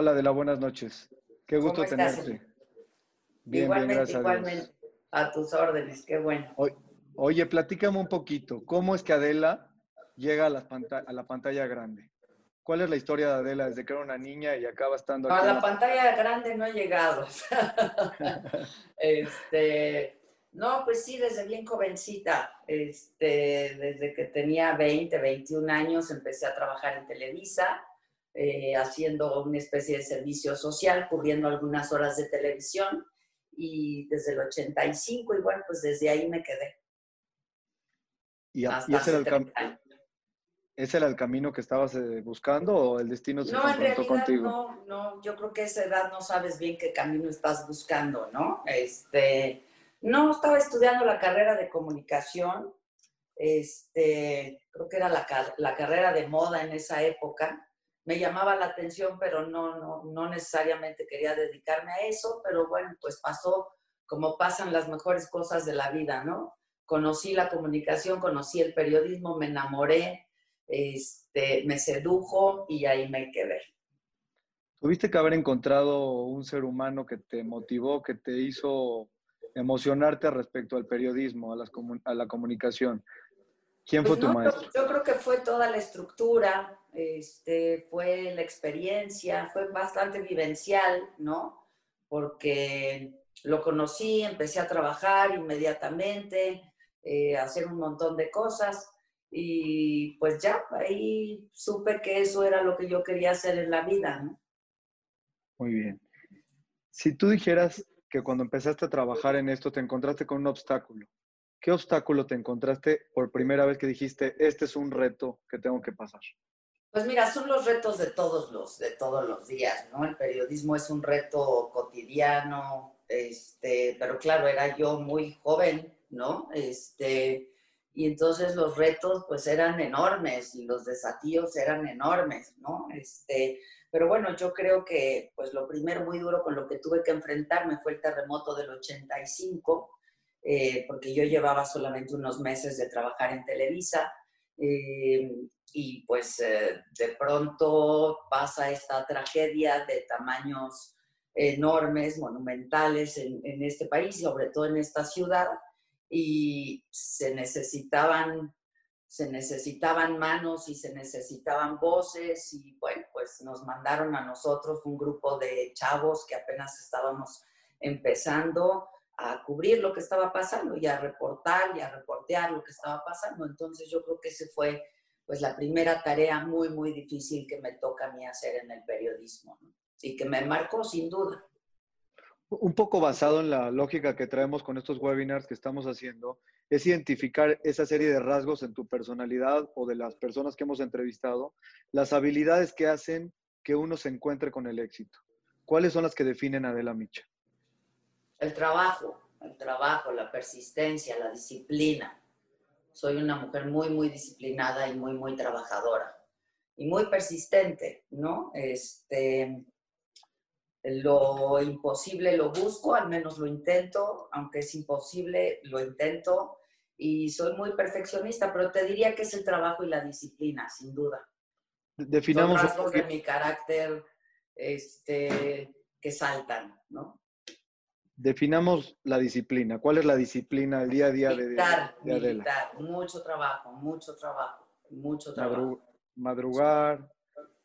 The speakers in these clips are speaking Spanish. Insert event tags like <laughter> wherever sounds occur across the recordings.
Hola, de la buenas noches. Qué gusto ¿Cómo estás? tenerte. Bien, igualmente, bien, gracias a igualmente. Dios. A tus órdenes, qué bueno. Oy- Oye, platícame un poquito, ¿cómo es que Adela llega a la, panta- a la pantalla grande? ¿Cuál es la historia de Adela desde que era una niña y acaba estando A aquí? la pantalla grande no he llegado. <laughs> este, no, pues sí, desde bien jovencita, este, desde que tenía 20, 21 años, empecé a trabajar en Televisa, eh, haciendo una especie de servicio social, cubriendo algunas horas de televisión. Y desde el 85, y bueno, pues desde ahí me quedé. ¿Y, a- y ese, era el cam- 30 años. ese era el camino que estabas eh, buscando o el destino se No, en confrontó realidad contigo? no, no, yo creo que a esa edad no sabes bien qué camino estás buscando, ¿no? Este, no, estaba estudiando la carrera de comunicación, este, creo que era la, la carrera de moda en esa época. Me llamaba la atención, pero no, no, no necesariamente quería dedicarme a eso, pero bueno, pues pasó como pasan las mejores cosas de la vida, ¿no? Conocí la comunicación, conocí el periodismo, me enamoré, este, me sedujo y ahí me quedé. ¿Tuviste que haber encontrado un ser humano que te motivó, que te hizo emocionarte respecto al periodismo, a, las a la comunicación? ¿Quién Pues fue tu no, yo- maestro? Yo, creo que fue toda la estructura, este, fue la experiencia, fue bastante vivencial, ¿no? Porque lo conocí, empecé a trabajar inmediatamente, eh, a hacer un montón de cosas y pues ya ahí supe que eso era lo que yo quería hacer en la vida, ¿no? Muy bien. Si tú dijeras que cuando empezaste a trabajar en esto te encontraste con un obstáculo, ¿qué obstáculo te encontraste por primera vez que dijiste, este es un reto que tengo que pasar? Pues mira, son los retos de todos los, de todos los días, ¿no? El periodismo es un reto cotidiano, este, pero claro, era yo muy joven, ¿no? Este, y entonces los retos pues eran enormes y los desafíos eran enormes, ¿no? Este, pero bueno, yo creo que pues lo primero muy duro con lo que tuve que enfrentarme fue el terremoto del 85, eh, porque yo llevaba solamente unos meses de trabajar en Televisa. eh, y pues eh, de pronto pasa esta tragedia de tamaños enormes, monumentales en, en este país, sobre todo en esta ciudad, y se necesitaban, se necesitaban manos y se necesitaban voces, y bueno, pues nos mandaron a nosotros un grupo de chavos que apenas estábamos empezando a cubrir lo que estaba pasando y a reportar y a reportear lo que estaba pasando. Entonces yo creo que ese fue pues la primera tarea muy, muy difícil que me toca a mí hacer en el periodismo ¿no? y que me marcó sin duda. Un poco basado en la lógica que traemos con estos webinars que estamos haciendo, es identificar esa serie de rasgos en tu personalidad o de las personas que hemos entrevistado, las habilidades que hacen que uno se encuentre con el éxito. ¿Cuáles son las que definen a Adela Micha? El trabajo, el trabajo, la persistencia, la disciplina. Soy una mujer muy, muy disciplinada y muy, muy trabajadora y muy persistente, ¿no? Este, lo imposible lo busco, al menos lo intento, aunque es imposible, lo intento y soy muy perfeccionista, pero te diría que es el trabajo y la disciplina, sin duda. Definamos Son rasgos de mi carácter este, que saltan, ¿no? Definamos la disciplina. ¿Cuál es la disciplina el día a día de, de- Militar, de Adela? militar, mucho trabajo, mucho trabajo, mucho trabajo. Madru- madrugar,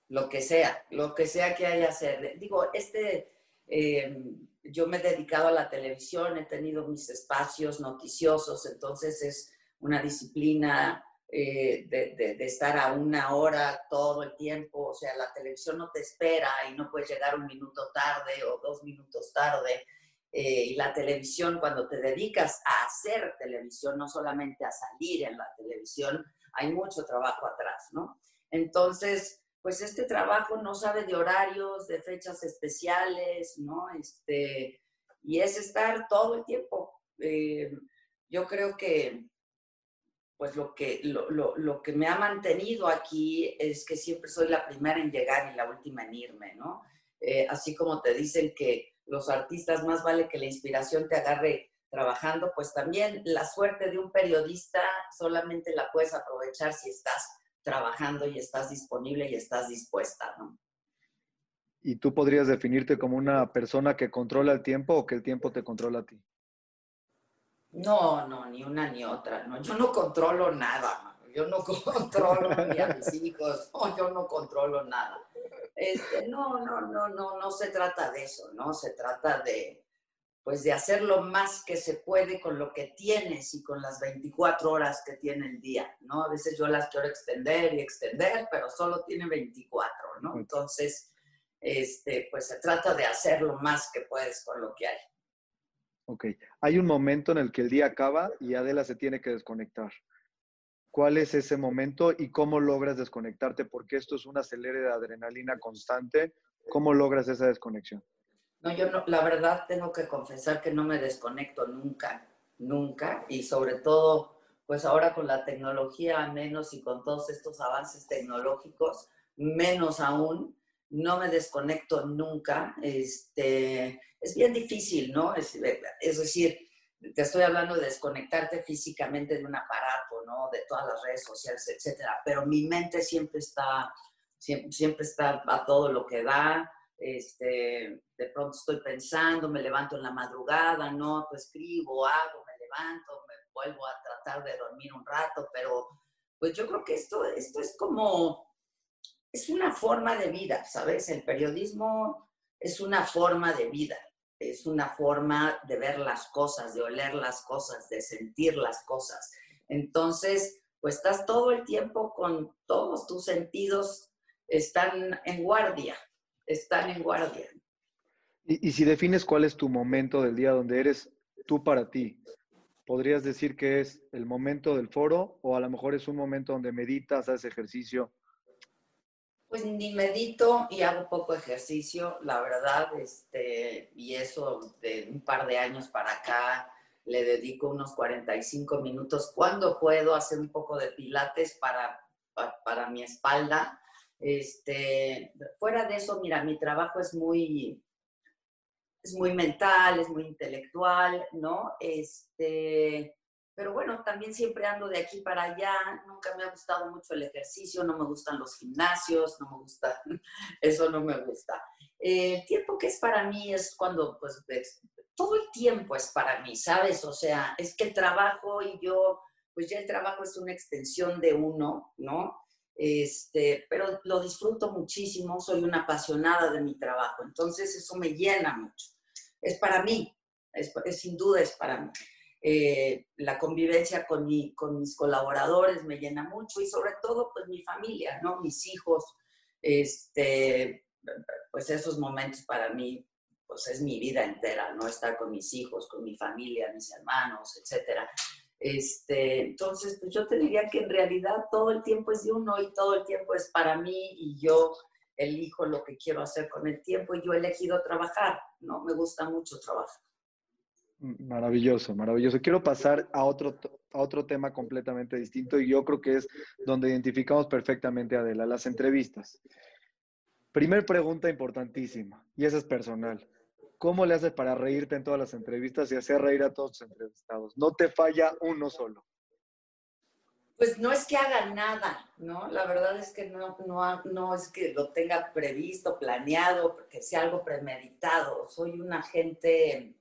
Lo que sea, lo que sea que haya hacer. Digo, este, eh, yo me he dedicado a la televisión, he tenido mis espacios noticiosos, entonces es una disciplina eh, de, de- de estar a una hora todo el tiempo, o sea, la televisión no te espera y no puedes llegar un minuto tarde o dos minutos tarde. Eh, y la televisión, cuando te dedicas a hacer televisión, no solamente a salir en la televisión, hay mucho trabajo atrás, ¿no? Entonces, pues este trabajo no sabe de horarios, de fechas especiales, ¿no? Este, y es estar todo el tiempo. Eh, yo creo que, pues lo que, lo, lo, lo que me ha mantenido aquí es que siempre soy la primera en llegar y la última en irme, ¿no? Eh, así como te dicen que los artistas más vale que la inspiración te agarre trabajando, pues también la suerte de un periodista solamente la puedes aprovechar si estás trabajando y estás disponible y estás dispuesta, ¿no? ¿Y tú podrías definirte como una persona que controla el tiempo o que el tiempo te controla a ti? No, no, ni una ni otra. No, yo no controlo nada. Yo no <laughs> controlo ni a mis hijos. No, yo no controlo nada. Este, no, no, no, no, no se trata de eso, ¿no? Se trata de, pues, de hacer lo más que se puede con lo que tienes y con las 24 horas que tiene el día, ¿no? A veces yo las quiero extender y extender, pero solo tiene 24, ¿no? Entonces, este, pues se trata de hacer lo más que puedes con lo que hay. Ok, hay un momento en el que el día acaba y Adela se tiene que desconectar. ¿Cuál es ese momento y cómo logras desconectarte? Porque esto es un acelere de adrenalina constante. ¿Cómo logras esa desconexión? No, yo no, la verdad tengo que confesar que no me desconecto nunca, nunca. Y sobre todo, pues ahora con la tecnología menos y con todos estos avances tecnológicos, menos aún no me desconecto nunca. Este, es bien difícil, ¿no? Es, decir, te estoy hablando de desconectarte físicamente de un aparato, ¿no? De todas las redes sociales, etcétera. Pero mi mente siempre está, siempre, está a todo lo que da. Este, de pronto estoy pensando, me levanto en la madrugada, no, pues escribo, hago, me levanto, me vuelvo a tratar de dormir un rato, pero pues yo creo que esto, esto es como, es una forma de vida, ¿sabes? El periodismo es una forma de vida, es una forma de ver las cosas, de oler las cosas, de sentir las cosas. Entonces, pues estás todo el tiempo con todos tus sentidos, están en guardia, están en guardia. Y, si defines cuál es tu momento del día donde eres tú para ti, ¿podrías decir que es el momento del foro o a lo mejor es un momento donde meditas, haces ejercicio? Pues ni medito y hago poco ejercicio, la verdad, este, y eso de un par de años para acá le dedico unos 45 minutos cuando puedo hacer un poco de pilates para, para, mi espalda. Este, fuera de eso, mira, mi trabajo es muy, es muy mental, es muy intelectual, ¿no? Este, pero bueno, también siempre ando de aquí para allá, nunca me ha gustado mucho el ejercicio, no me gustan los gimnasios, no me gusta, <laughs> eso no me gusta. el tiempo que es para mí es cuando, pues, todo el tiempo es para mí, ¿sabes? O sea, es que el trabajo y yo, pues ya el trabajo es una extensión de uno, ¿no? Este, pero lo disfruto muchísimo, soy una apasionada de mi trabajo, entonces eso me llena mucho. Es para mí, es sin duda es para mí. Eh, la convivencia con, mi, con mis colaboradores me llena mucho y sobre todo pues mi familia, ¿no? Mis hijos, este, pues esos momentos para mí pues es mi vida entera, ¿no? Estar con mis hijos, con mi familia, mis hermanos, etcétera. Este, entonces, pues yo te diría que en realidad todo el tiempo es de uno y todo el tiempo es para mí y yo elijo lo que quiero hacer con el tiempo y yo he elegido trabajar, ¿no? Me gusta mucho trabajar. Maravilloso, maravilloso. Quiero pasar a otro, a otro tema completamente distinto y yo creo que es donde identificamos perfectamente a Adela, las entrevistas. Primer pregunta importantísima, y esa es personal. ¿Cómo le haces para reírte en todas las entrevistas y hacer reír a todos tus entrevistados? No te falla uno solo. Pues no es que haga nada, ¿no? La verdad es que no, no, no es que lo tenga previsto, planeado, que sea algo premeditado. Soy una gente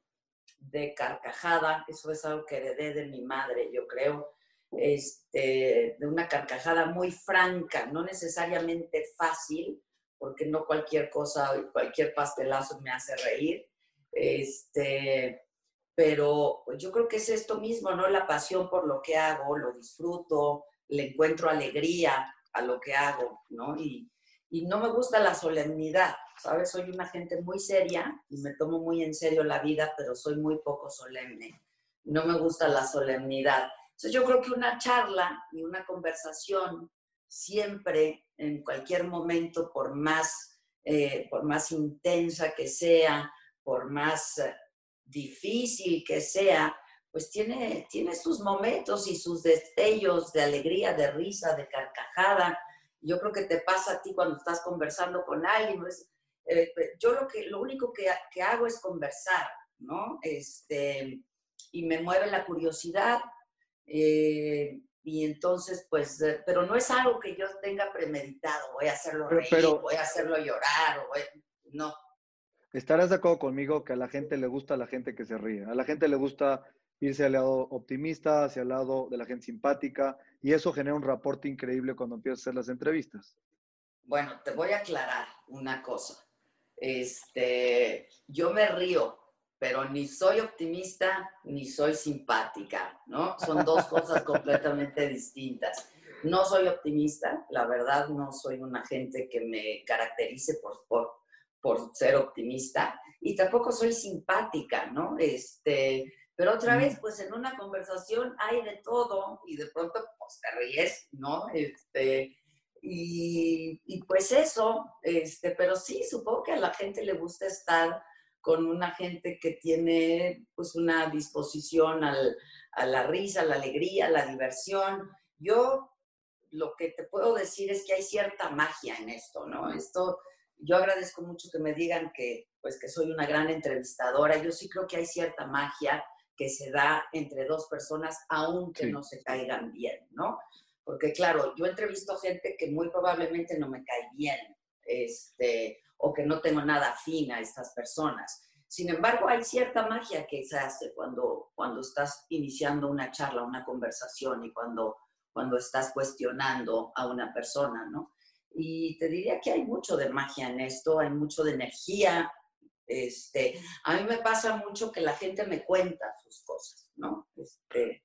de carcajada, eso es algo que heredé de mi madre, yo creo, este, de una carcajada muy franca, no necesariamente fácil, porque no cualquier cosa, cualquier pastelazo me hace reír, este, pero pues, yo creo que es esto mismo, ¿no? La pasión por lo que hago, lo disfruto, le encuentro alegría a lo que hago, ¿no? Y no me gusta la solemnidad, ¿sabes? Soy una gente muy seria y me tomo muy en serio la vida, pero soy muy poco solemne. No me gusta la solemnidad. Entonces yo creo que una charla y una conversación siempre, en cualquier momento, por más, eh, por más intensa que sea, por más eh, difícil que sea, pues tiene, tiene sus momentos y sus destellos de alegría, de risa, de carcajada, yo creo que te pasa a ti cuando estás conversando con alguien. Eh, yo lo, que, lo único que, que, hago es conversar, ¿no? Este, y me mueve la curiosidad. Eh, y entonces, pues, eh, pero no es algo que yo tenga premeditado, voy a hacerlo reír, voy a hacerlo llorar. No. Estarás de acuerdo conmigo que a la gente le gusta a la gente que se ríe. A la gente le gusta irse al lado optimista, hacia el lado de la gente simpática, y eso genera un reporte increíble cuando empiezas a hacer las entrevistas. Bueno, te voy a aclarar una cosa. Este, yo me río, pero ni soy optimista ni soy simpática, ¿no? Son dos cosas <laughs> completamente distintas. No soy optimista, la verdad no soy una gente que me caracterice por, por, por ser optimista y tampoco soy simpática, ¿no? Este, pero otra vez, pues en una conversación hay de todo y de pronto pues te ríes, ¿no? Este, y, y, pues eso, este, pero sí, supongo que a la gente le gusta estar con una gente que tiene pues una disposición al, a la risa, a la alegría, a la diversión. Yo lo que te puedo decir es que hay cierta magia en esto, ¿no? Esto, yo agradezco mucho que me digan que, pues, que soy una gran entrevistadora. Yo sí creo que hay cierta magia que se da entre dos personas, aunque no se caigan bien, ¿no? Porque claro, yo entrevisto gente que muy probablemente no me cae bien, este, o que no tengo nada afín a estas personas. Sin embargo, hay cierta magia que se hace cuando, cuando estás iniciando una charla, una conversación y cuando, cuando estás cuestionando a una persona, ¿no? Y te diría que hay mucho de magia en esto, hay mucho de energía. Este, a mí me pasa mucho que la gente me cuenta sus cosas, ¿no? Este,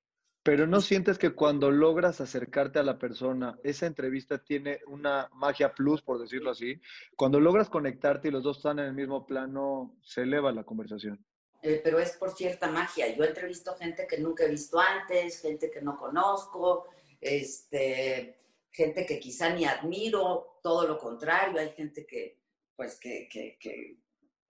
pero no sientes que cuando logras acercarte a la persona, esa entrevista tiene una magia plus, por decirlo así. Cuando logras conectarte y los dos están en el mismo plano, se eleva la conversación. Eh, pero es por cierta magia. Yo entrevisto gente que nunca he visto antes, gente que no conozco, este, gente que quizá ni admiro, todo lo contrario. Hay gente que, pues, que, que, que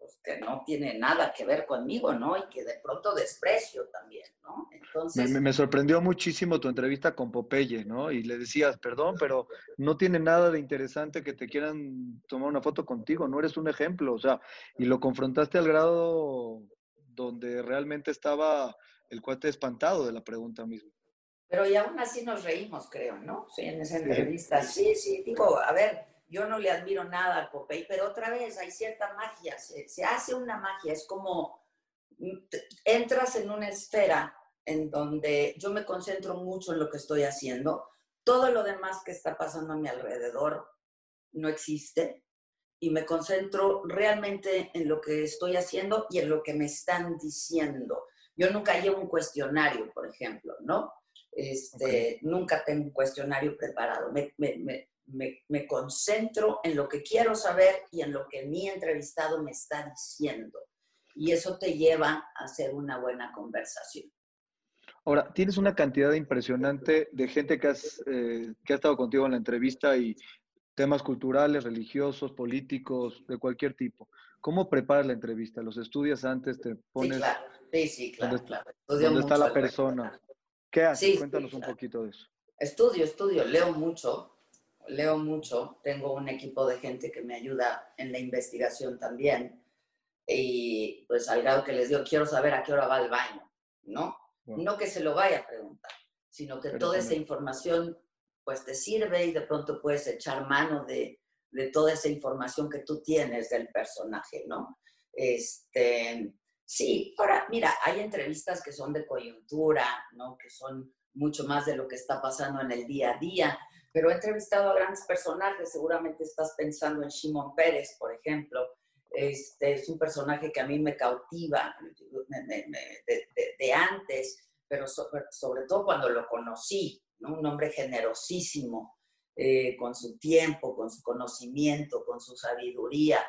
pues, que no tiene nada que ver conmigo, ¿no? Y que de pronto desprecio también, ¿no? Entonces... Me, sorprendió muchísimo tu entrevista con Popeye, ¿no? Y le decías, perdón, pero no tiene nada de interesante que te quieran tomar una foto contigo, no eres un ejemplo, o sea, y lo confrontaste al grado donde realmente estaba el cuate espantado de la pregunta misma. Pero y aún así nos reímos, creo, ¿no? Sí, en esa entrevista. Sí, sí, digo, a ver, yo no le admiro nada al Popeye, pero otra vez hay cierta magia, se, hace una magia, es como mm, entras en una esfera en donde yo me concentro mucho en lo que estoy haciendo, todo lo demás que está pasando a mi alrededor no existe y me concentro realmente en lo que estoy haciendo y en lo que me están diciendo. Yo nunca llevo un cuestionario, por ejemplo, ¿no? Este, Nunca tengo un cuestionario preparado. me, me, concentro en lo que quiero saber y en lo que mi entrevistado me está diciendo. Y eso te lleva a hacer una buena conversación. Ahora, tienes una cantidad impresionante de gente que, has, eh, que ha estado contigo en la entrevista y temas culturales, religiosos, políticos, de cualquier tipo. ¿Cómo preparas la entrevista? ¿Los estudias antes? ¿Te pones...? Sí, claro. Sí, sí, claro. ¿Dónde, ¿dónde está la persona? ¿Qué haces? Cuéntanos un poquito de eso. Estudio, estudio, leo mucho leo mucho, tengo un equipo de gente que me ayuda en la investigación también. Y pues al grado que les digo, quiero saber a qué hora va al baño, ¿no? No que se lo vaya a preguntar, sino que toda esa información pues te sirve y de pronto puedes echar mano de, de toda esa información que tú tienes del personaje, ¿no? Este, sí, ahora, mira, hay entrevistas que son de coyuntura, ¿no? Que son mucho más de lo que está pasando en el día a día, pero he entrevistado a grandes personajes, seguramente estás pensando en Shimon Pérez, por ejemplo. Este, es un personaje que a mí me cautiva de, antes, pero sobre, todo cuando lo conocí, un hombre generosísimo, eh, con su tiempo, con su conocimiento, con su sabiduría.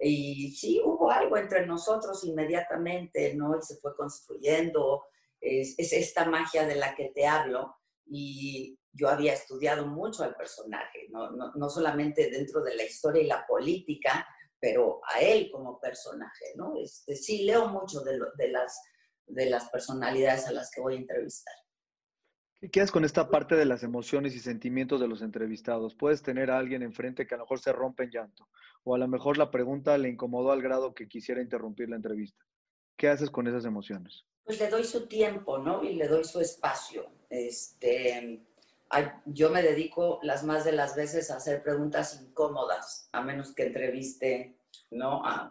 Y sí, hubo algo entre nosotros inmediatamente, ¿no? Y se fue construyendo. Es, es esta magia de la que te hablo. Y, yo había estudiado mucho al personaje, no, no, solamente dentro de la historia y la política, pero a él como personaje, ¿no? Este, sí, leo mucho de, de, las, de las personalidades a las que voy a entrevistar. ¿Qué quedas con esta parte de las emociones y sentimientos de los entrevistados? Puedes tener a alguien enfrente que a lo mejor se rompe en llanto, o a lo mejor la pregunta le incomodó al grado que quisiera interrumpir la entrevista. ¿Qué haces con esas emociones? Pues le doy su tiempo, ¿no? Y le doy su espacio. Este, yo me dedico las más de las veces a hacer preguntas incómodas, a menos que entreviste ¿no? A,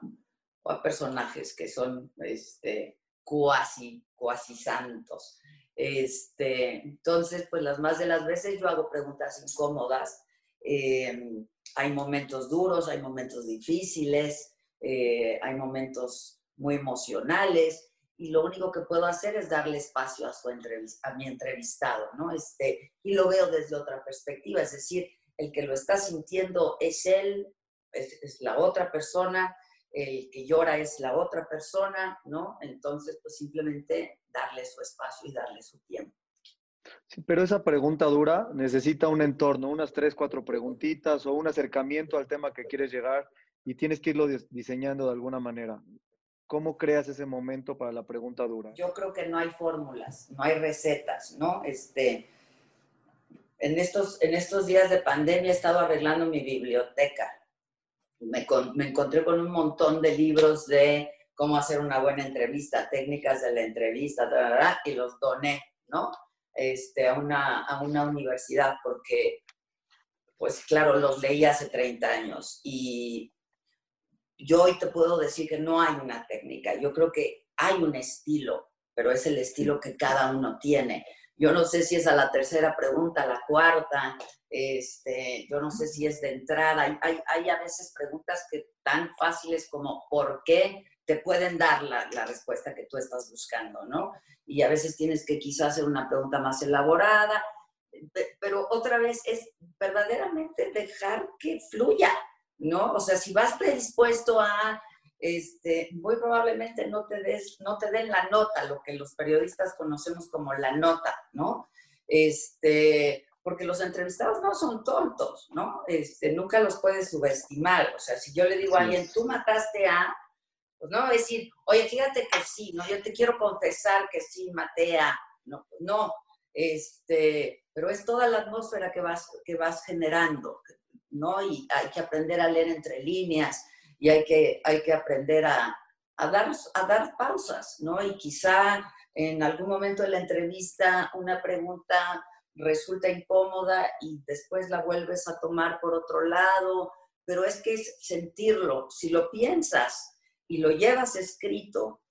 personajes que son este, cuasi, cuasi santos. Este, entonces, pues las más de las veces yo hago preguntas incómodas. Eh, hay momentos duros, hay momentos difíciles, eh, hay momentos muy emocionales y lo único que puedo hacer es darle espacio a, su a mi entrevistado, ¿no? Este, y lo veo desde otra perspectiva, es decir, el que lo está sintiendo es él, es, la otra persona, el que llora es la otra persona, ¿no? Entonces, pues simplemente darle su espacio y darle su tiempo. Sí, pero esa pregunta dura necesita un entorno, unas tres, cuatro preguntitas o un acercamiento al tema que quieres llegar y tienes que irlo diseñando de alguna manera. ¿Cómo creas ese momento para la pregunta dura? Yo creo que no hay fórmulas, no hay recetas, ¿no? Este, en, estos, en estos días de pandemia he estado arreglando mi biblioteca. Me, me encontré con un montón de libros de cómo hacer una buena entrevista, técnicas de la entrevista, y los doné, ¿no? Este, a, una, a una universidad porque, pues claro, los leí hace 30 años y yo hoy te puedo decir que no hay una técnica, yo creo que hay un estilo, pero es el estilo que cada uno tiene. Yo no sé si es a la tercera pregunta, a la cuarta, este, yo no sé si es de entrada. Hay, hay, hay, a veces preguntas que tan fáciles como ¿por qué? te pueden dar la, la, respuesta que tú estás buscando, ¿no? Y a veces tienes que quizás hacer una pregunta más elaborada, pero otra vez es verdaderamente dejar que fluya, ¿no? O sea, si vas predispuesto a, este, muy probablemente no te, des, no te den la nota, lo que los periodistas conocemos como la nota, ¿no? Este, porque los entrevistados no son tontos, ¿no? Este, nunca los puedes subestimar. O sea, si yo le digo a alguien, tú mataste a, pues no decir, oye, fíjate que sí, ¿no? Yo te quiero confesar que sí, maté a, no, no, este, pero es toda la atmósfera que vas, que vas generando, ¿no? Y hay que aprender a leer entre líneas y hay que, hay que aprender a, dar, a dar pausas, ¿no? Y quizá en algún momento de la entrevista una pregunta resulta incómoda y después la vuelves a tomar por otro lado, pero es que es sentirlo. Si lo piensas y lo llevas escrito,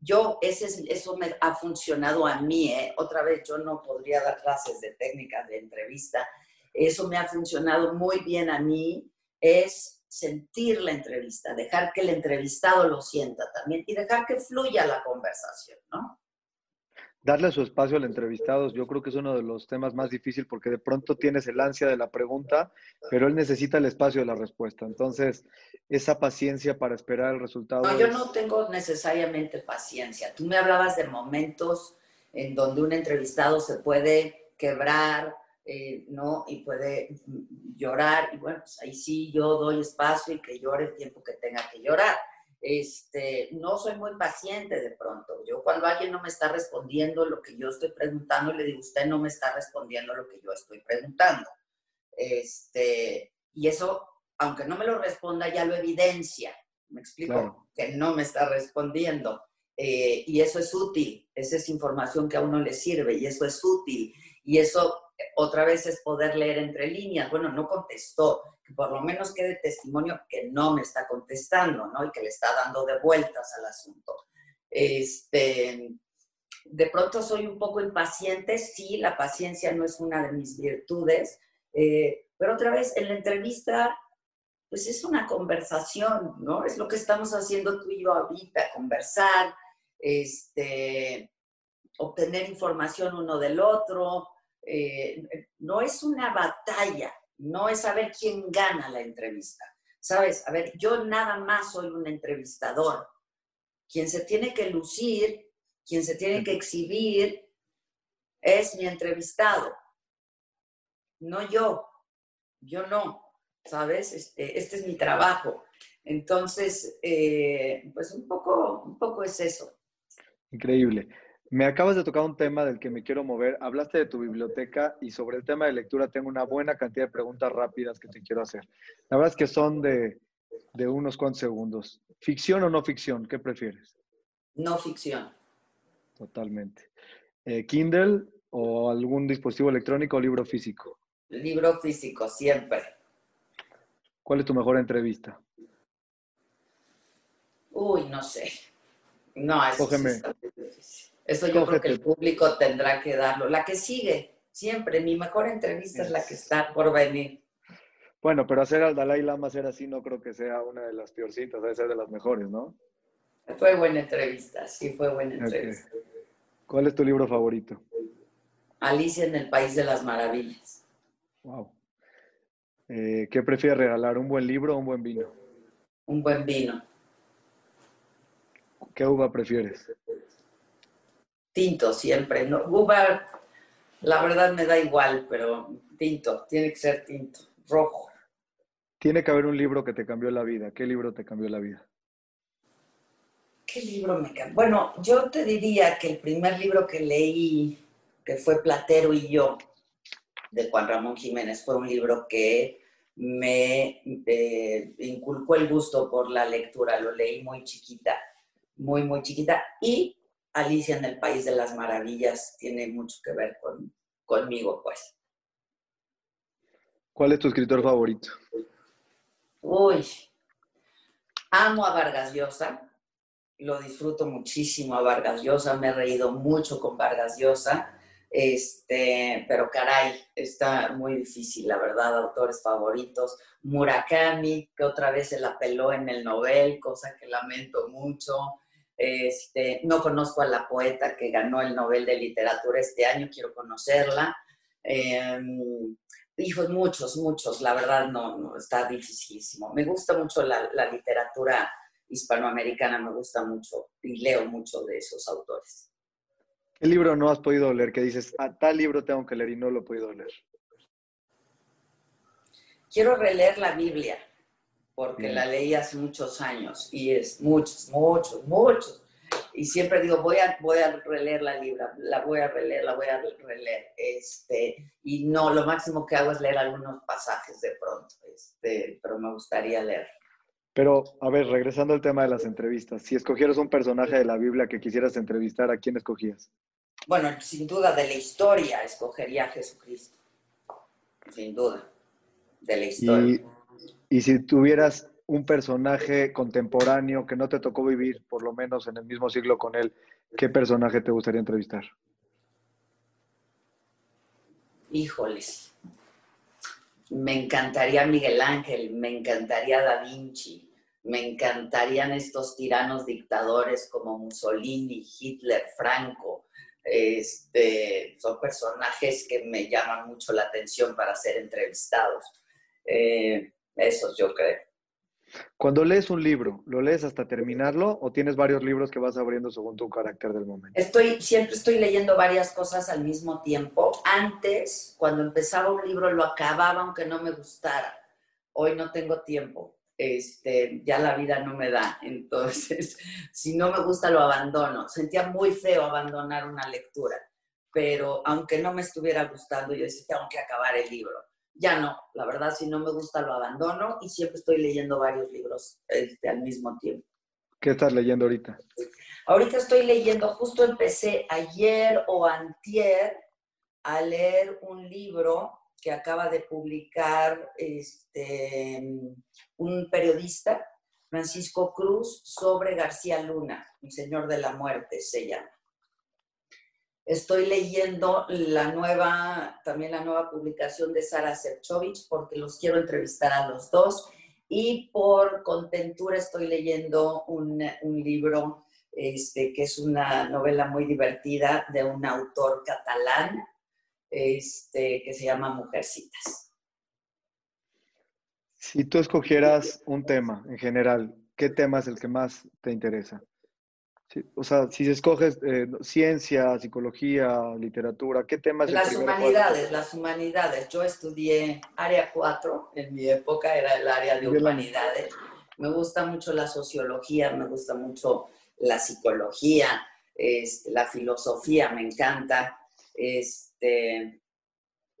yo, ese, eso me ha funcionado a mí, ¿eh? otra vez yo no podría dar clases de técnica de entrevista, eso me ha funcionado muy bien a mí, es sentir la entrevista, dejar que el entrevistado lo sienta también y dejar que fluya la conversación, ¿no? Darle su espacio al entrevistado, yo creo que es uno de los temas más difíciles porque de pronto tienes el ansia de la pregunta, pero él necesita el espacio de la respuesta. Entonces, esa paciencia para esperar el resultado. No, yo no tengo necesariamente paciencia. Tú me hablabas de momentos en donde un entrevistado se puede quebrar, eh, ¿no? Y puede llorar, y bueno, pues ahí sí yo doy espacio y que llore el tiempo que tenga que llorar. Este, no soy muy paciente de pronto. Yo cuando alguien no me está respondiendo lo que yo estoy preguntando, le digo, usted no me está respondiendo lo que yo estoy preguntando. Este, y eso, aunque no me lo responda, ya lo evidencia. ¿Me explico? Que no me está respondiendo. Eh, y eso es útil. Esa es información que a uno le sirve y eso es útil. Y eso otra vez es poder leer entre líneas. Bueno, no contestó, por lo menos quede testimonio que no me está contestando, ¿no? Y que le está dando de vueltas al asunto. Este, de pronto soy un poco impaciente, sí, la paciencia no es una de mis virtudes, eh, pero otra vez en la entrevista, pues es una conversación, ¿no? Es lo que estamos haciendo tú y yo ahorita, conversar, este, obtener información uno del otro, eh, no es una batalla, no es saber quién gana la entrevista. Sabes, a ver, yo nada más soy un entrevistador. Quien se tiene que lucir, quien se tiene que exhibir, es mi entrevistado, no yo. Yo no, ¿sabes? Este, este es mi trabajo. Entonces, eh, pues un poco, un poco es eso. Increíble. Me acabas de tocar un tema del que me quiero mover. Hablaste de tu biblioteca y sobre el tema de lectura tengo una buena cantidad de preguntas rápidas que te quiero hacer. La verdad es que son de, unos cuantos segundos. ¿Ficción o no ficción? ¿Qué prefieres? No ficción. Totalmente. Eh, ¿Kindle o algún dispositivo electrónico o libro físico? Libro físico, siempre. ¿Cuál es tu mejor entrevista? Uy, no sé. No, eso Cógeme. sí. Eso yo creo que el público tendrá que darlo. La que sigue, siempre. Mi mejor entrevista es la que está por venir. Bueno, pero hacer al Dalai Lama ser así no creo que sea una de las peorcitas, debe ser de las mejores, ¿no? Fue buena entrevista, sí, fue buena entrevista. ¿Cuál es tu libro favorito? Alicia en el País de las Maravillas. Wow. Eh, ¿Qué prefieres regalar, un buen libro o un buen vino? Un buen vino. ¿Qué uva prefieres? Tinto siempre. ¿no? Uva, la verdad me da igual, pero tinto, tiene que ser tinto, rojo. Tiene que haber un libro que te cambió la vida. ¿Qué libro te cambió la vida? ¿Qué libro me cambió? Bueno, yo te diría que el primer libro que leí, que fue Platero y yo, de Juan Ramón Jiménez, fue un libro que me eh, inculcó el gusto por la lectura. Lo leí muy chiquita, muy, muy chiquita. Y Alicia en el País de las Maravillas tiene mucho que ver con, conmigo, pues. ¿Cuál es tu escritor favorito? Uy, amo a Vargas Llosa, lo disfruto muchísimo a Vargas Llosa, me he reído mucho con Vargas Llosa, este, pero caray, está muy difícil, la verdad, autores favoritos. Murakami, que otra vez se la peló en el Nobel, cosa que lamento mucho. Este, no conozco a la poeta que ganó el Nobel de Literatura este año, quiero conocerla. Eh, hijos, muchos, muchos, la verdad no, no, está dificilísimo. Me gusta mucho la, la, literatura hispanoamericana, me gusta mucho y leo mucho de esos autores. ¿Qué libro no has podido leer que dices, a tal libro tengo que leer y no lo he podido leer? Quiero releer la Biblia, porque Bien. la leí hace muchos años y es muchos, muchos, muchos. Y siempre digo, voy a, voy a releer la libra, la voy a releer, la voy a releer. Este, y no, lo máximo que hago es leer algunos pasajes de pronto, este, pero me gustaría leer. Pero, a ver, regresando al tema de las entrevistas, si escogieras un personaje de la Biblia que quisieras entrevistar, ¿a quién escogías? Bueno, sin duda de la historia escogería a Jesucristo. Sin duda, de la historia. Y, si tuvieras un personaje contemporáneo que no te tocó vivir, por lo menos en el mismo siglo con él, ¿qué personaje te gustaría entrevistar? Híjoles. Me encantaría Miguel Ángel, me encantaría Da Vinci, me encantarían estos tiranos dictadores como Mussolini, Hitler, Franco. Este, son personajes que me llaman mucho la atención para ser entrevistados. Eh, esos yo creo. Cuando lees un libro, ¿lo lees hasta terminarlo o tienes varios libros que vas abriendo según tu carácter del momento? Estoy, siempre estoy leyendo varias cosas al mismo tiempo. Antes, cuando empezaba un libro, lo acababa aunque no me gustara. Hoy no tengo tiempo. Este, ya la vida no me da. Entonces, <laughs> si no me gusta, lo abandono. Sentía muy feo abandonar una lectura, pero aunque no me estuviera gustando, yo decía, tengo que acabar el libro ya no, la verdad, si no me gusta lo abandono y siempre estoy leyendo varios libros este, al mismo tiempo. ¿Qué estás leyendo ahorita? Ahorita estoy leyendo, justo empecé ayer o antier a leer un libro que acaba de publicar este, un periodista, Francisco Cruz, sobre García Luna, un señor de la muerte se llama. Estoy leyendo la nueva, también la nueva publicación de Sara Serchovich, porque los quiero entrevistar a los dos. Y por contentura estoy leyendo un, un libro este, que es una novela muy divertida de un autor catalán este, que se llama Mujercitas. Si tú escogieras un tema en general, ¿qué tema es el que más te interesa? Sí, o sea, si escoges eh, ciencia, psicología, literatura, ¿qué temas? Las humanidades, las humanidades. Yo estudié área 4, en mi época era el área de humanidades. Me gusta mucho la sociología, me gusta mucho la psicología, este, la filosofía, me encanta. Este,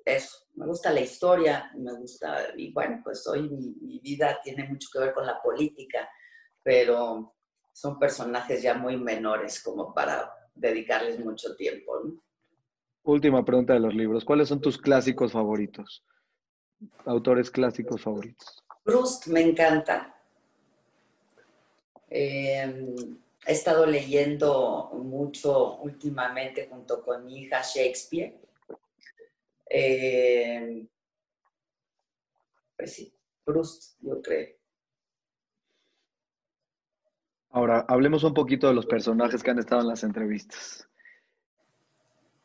eso, me gusta la historia, me gusta, y bueno, pues hoy mi, mi vida tiene mucho que ver con la política, pero son personajes ya muy menores como para dedicarles mucho tiempo. ¿no? Última pregunta de los libros. ¿Cuáles son tus clásicos favoritos? Autores clásicos favoritos. Proust me encanta. Em, he estado leyendo mucho últimamente junto con mi hija Shakespeare. Em, pues sí, Proust, yo creo. Ahora, hablemos un poquito de los personajes que han estado en las entrevistas.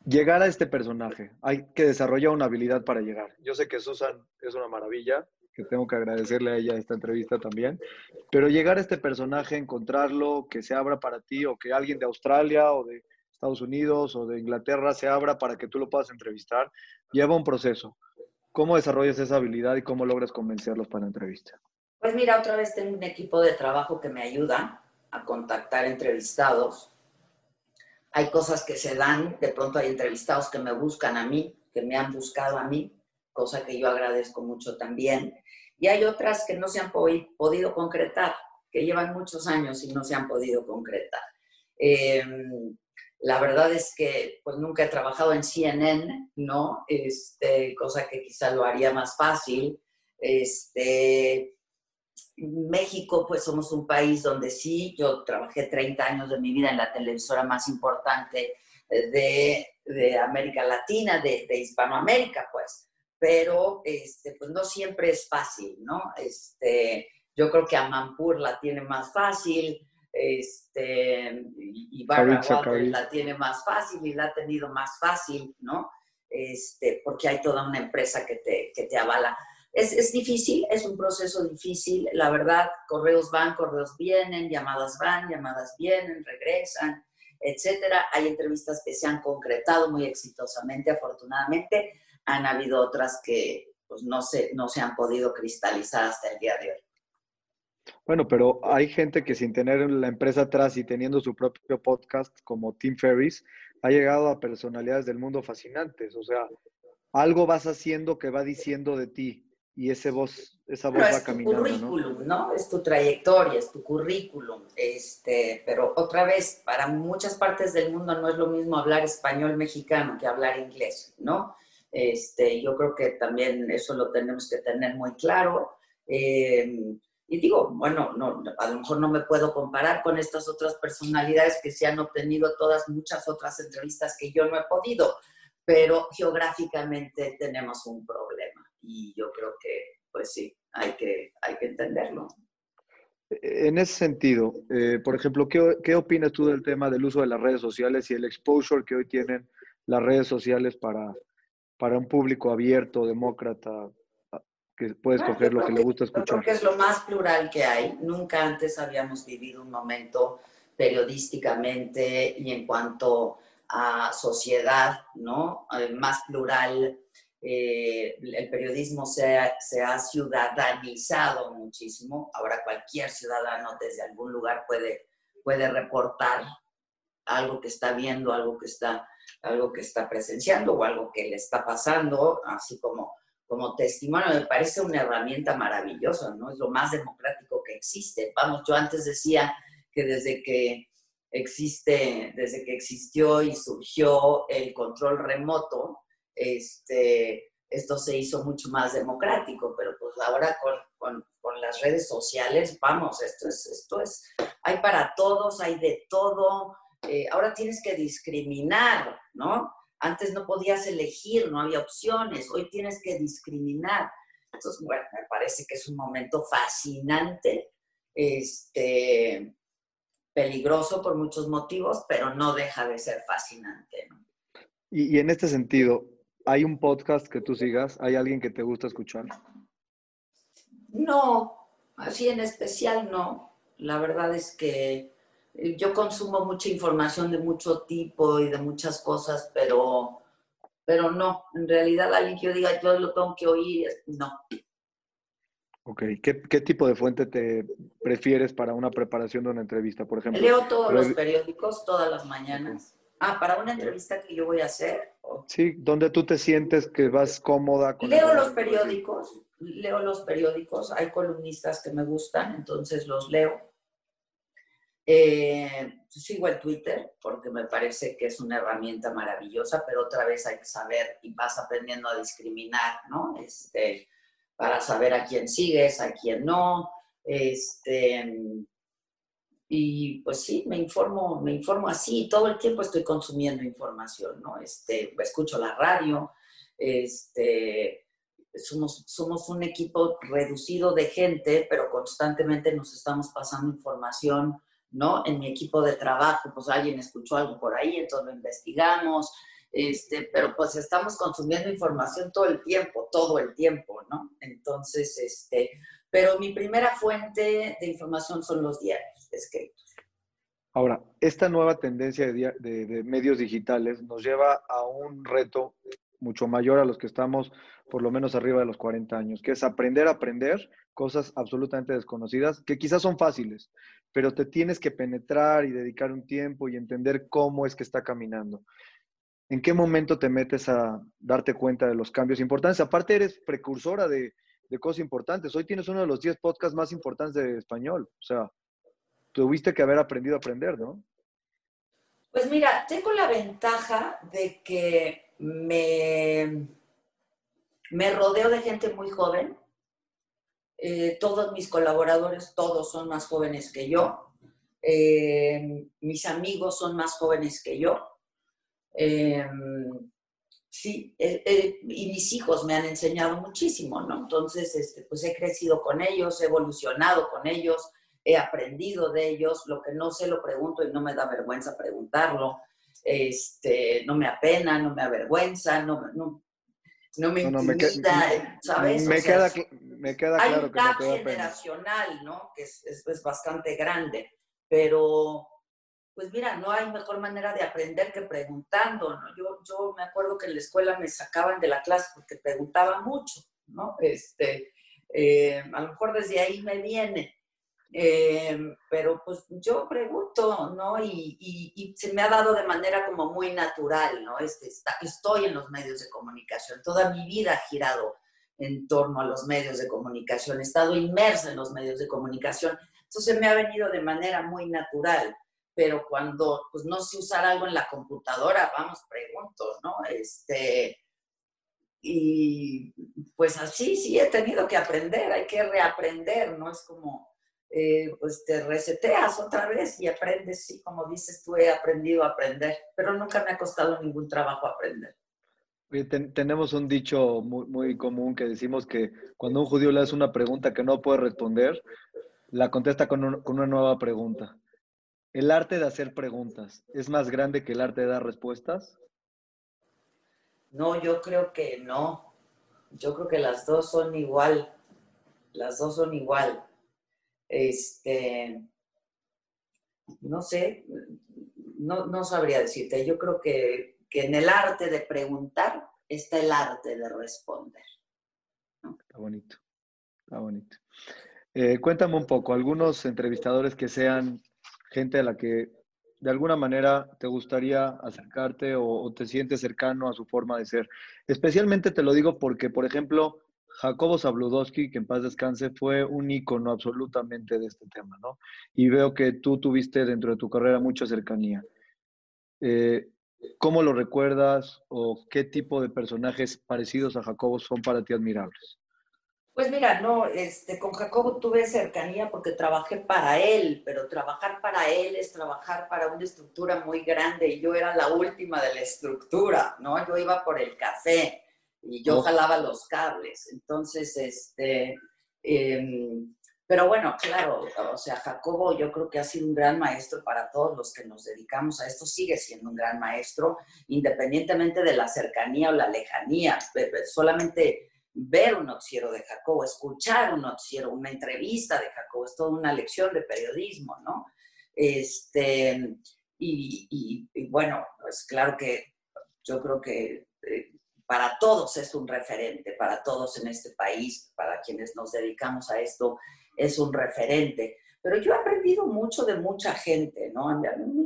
Llegar a este personaje, hay que desarrollar una habilidad para llegar. Yo sé que Susan es una maravilla, que tengo que agradecerle a ella esta entrevista también, pero llegar a este personaje, encontrarlo, que se abra para ti o que alguien de Australia o de Estados Unidos o de Inglaterra se abra para que tú lo puedas entrevistar, lleva un proceso. ¿Cómo desarrollas esa habilidad y cómo logras convencerlos para la entrevista? Pues mira, otra vez tengo un equipo de trabajo que me ayuda a contactar entrevistados. Hay cosas que se dan, de pronto hay entrevistados que me buscan a mí, que me han buscado a mí, cosa que yo agradezco mucho también. Y hay otras que no se han podido concretar, que llevan muchos años y no se han podido concretar. Em, la verdad es que pues nunca he trabajado en CNN, ¿no? Este, cosa que quizá lo haría más fácil. Este, México, pues somos un país donde sí, yo trabajé 30 años de mi vida en la televisora más importante de, de América Latina, de, de, Hispanoamérica, pues, pero este, pues no siempre es fácil, ¿no? Este, yo creo que Amampur la tiene más fácil, este, y Barbara Walters la tiene más fácil y la ha tenido más fácil, ¿no? Este, porque hay toda una empresa que te, que te avala es, difícil, es un proceso difícil, la verdad, correos van, correos vienen, llamadas van, llamadas vienen, regresan, etcétera. Hay entrevistas que se han concretado muy exitosamente, afortunadamente. Han habido otras que pues, no, se, no se han podido cristalizar hasta el día de hoy. Bueno, pero hay gente que sin tener la empresa atrás y teniendo su propio podcast como Tim Ferris, ha llegado a personalidades del mundo fascinantes. O sea, algo vas haciendo que va diciendo de ti y ese voz, esa voz va caminando. Es tu currículum, ¿no? Es tu trayectoria, es tu currículum. Este, pero otra vez, para muchas partes del mundo no es lo mismo hablar español mexicano que hablar inglés, ¿no? Este, yo creo que también eso lo tenemos que tener muy claro. Em, y digo, bueno, no, a lo mejor no me puedo comparar con estas otras personalidades que se han obtenido todas muchas otras entrevistas que yo no he podido, pero geográficamente tenemos un problema y yo creo que, pues sí, hay que, hay que entenderlo. En ese sentido, eh, por ejemplo, ¿qué, ¿qué, opinas tú del tema del uso de las redes sociales y el exposure que hoy tienen las redes sociales para, para un público abierto, demócrata, que puede escoger lo que, le gusta escuchar? Yo creo que es lo más plural que hay. Nunca antes habíamos vivido un momento periodísticamente y en cuanto a sociedad, ¿no? Eh, más plural eh, el periodismo se ha, se ha, ciudadanizado muchísimo. Ahora cualquier ciudadano desde algún lugar puede, puede reportar algo que está viendo, algo que está, algo que está presenciando o algo que le está pasando, así como, como testimonio. Me parece una herramienta maravillosa, ¿no? Es lo más democrático que existe. Vamos, yo antes decía que desde que existe, desde que existió y surgió el control remoto, este, esto se hizo mucho más democrático, pero pues ahora con, con, con, las redes sociales, vamos, esto es, esto es, hay para todos, hay de todo, eh, ahora tienes que discriminar, ¿no? Antes no podías elegir, no había opciones, hoy tienes que discriminar. Entonces, bueno, me parece que es un momento fascinante, este, peligroso por muchos motivos, pero no deja de ser fascinante. y, en este sentido, ¿Hay un podcast que tú sigas? ¿Hay alguien que te gusta escuchar? No, así en especial no. La verdad es que yo consumo mucha información de mucho tipo y de muchas cosas, pero, pero no, en realidad alguien que yo diga, yo lo tengo que oír, no. Ok, ¿Qué, ¿qué, tipo de fuente te prefieres para una preparación de una entrevista, por ejemplo? Leo todos los periódicos todas las mañanas. Ah, para una entrevista que yo voy a hacer. Sí, donde tú te sientes que vas cómoda. Con leo los periódicos, leo los periódicos, hay columnistas que me gustan, entonces los leo. Eh, sigo el Twitter porque me parece que es una herramienta maravillosa, pero otra vez hay que saber y vas aprendiendo a discriminar, ¿no? Este, para saber a quién sigues, a quién no. Este, y pues sí, me informo, me informo así, todo el tiempo estoy consumiendo información, ¿no? Este, escucho la radio, este, somos, somos un equipo reducido de gente, pero constantemente nos estamos pasando información, ¿no? En mi equipo de trabajo, pues alguien escuchó algo por ahí, entonces lo investigamos, este, pero pues estamos consumiendo información todo el tiempo, todo el tiempo, ¿no? Entonces, este, pero mi primera fuente de información son los diarios escritos. Ahora, esta nueva tendencia de, de, medios digitales nos lleva a un reto mucho mayor a los que estamos por lo menos arriba de los 40 años, que es aprender a aprender cosas absolutamente desconocidas, que quizás son fáciles, pero te tienes que penetrar y dedicar un tiempo y entender cómo es que está caminando. ¿En qué momento te metes a darte cuenta de los cambios importantes? Aparte, eres precursora de, de cosas importantes. Hoy tienes uno de los 10 podcasts más importantes de español. O sea, tuviste que haber aprendido a aprender, ¿no? Pues mira, tengo la ventaja de que me, me rodeo de gente muy joven. Eh, todos mis colaboradores, todos son más jóvenes que yo. Eh, mis amigos son más jóvenes que yo. Eh, sí, y mis hijos me han enseñado muchísimo, ¿no? Entonces, este, pues he crecido con ellos, he evolucionado con ellos he aprendido de ellos, lo que no sé lo pregunto y no me da vergüenza preguntarlo, este, no me apena, no me avergüenza, no, no, no me intimida, ¿sabes? Me, queda, me queda hay claro un gap generacional, ¿no? Que es, es, bastante grande, pero pues mira, no hay mejor manera de aprender que preguntando, ¿no? Yo, yo me acuerdo que en la escuela me sacaban de la clase porque preguntaba mucho, ¿no? Este, eh, a lo mejor desde ahí me viene. Eh, pero pues yo pregunto, ¿no? Y, y, se me ha dado de manera como muy natural, ¿no? Este, estoy en los medios de comunicación, toda mi vida ha girado en torno a los medios de comunicación, he estado inmersa en los medios de comunicación, entonces me ha venido de manera muy natural, pero cuando pues no sé usar algo en la computadora, vamos, pregunto, ¿no? Este, y pues así sí he tenido que aprender, hay que reaprender, ¿no? Es como eh, pues te reseteas otra vez y aprendes, sí, como dices tú, he aprendido a aprender, pero nunca me ha costado ningún trabajo aprender. tenemos un dicho muy, muy, común que decimos que cuando un judío le hace una pregunta que no puede responder, la contesta con, con una nueva pregunta. ¿El arte de hacer preguntas es más grande que el arte de dar respuestas? No, yo creo que no. Yo creo que las dos son igual. Las dos son igual. Este, no sé, no, sabría decirte. Yo creo que, en el arte de preguntar está el arte de responder. Está bonito, está bonito. Eh, cuéntame un poco, algunos entrevistadores que sean gente a la que de alguna manera te gustaría acercarte o, o, te sientes cercano a su forma de ser. Especialmente te lo digo porque, por ejemplo, Jacobo Zabludowski, que en paz descanse, fue un ícono absolutamente de este tema, ¿no? Y veo que tú tuviste dentro de tu carrera mucha cercanía. Eh, ¿Cómo lo recuerdas o qué tipo de personajes parecidos a Jacobo son para ti admirables? Pues mira, no, este, con Jacobo tuve cercanía porque trabajé para él, pero trabajar para él es trabajar para una estructura muy grande y yo era la última de la estructura, ¿no? Yo iba por el café, y yo jalaba los cables. Entonces, este, em, pero bueno, claro, o sea, Jacobo yo creo que ha sido un gran maestro para todos los que nos dedicamos a esto, sigue siendo un gran maestro, independientemente de la cercanía o la lejanía, solamente ver un noticiero de Jacobo, escuchar un noticiero, una entrevista de Jacobo, es toda una lección de periodismo, ¿no? Este, y, y bueno, pues claro que yo creo que eh, para todos es un referente, para todos en este país, para quienes nos dedicamos a esto, es un referente. Pero yo he aprendido mucho de mucha gente, ¿no?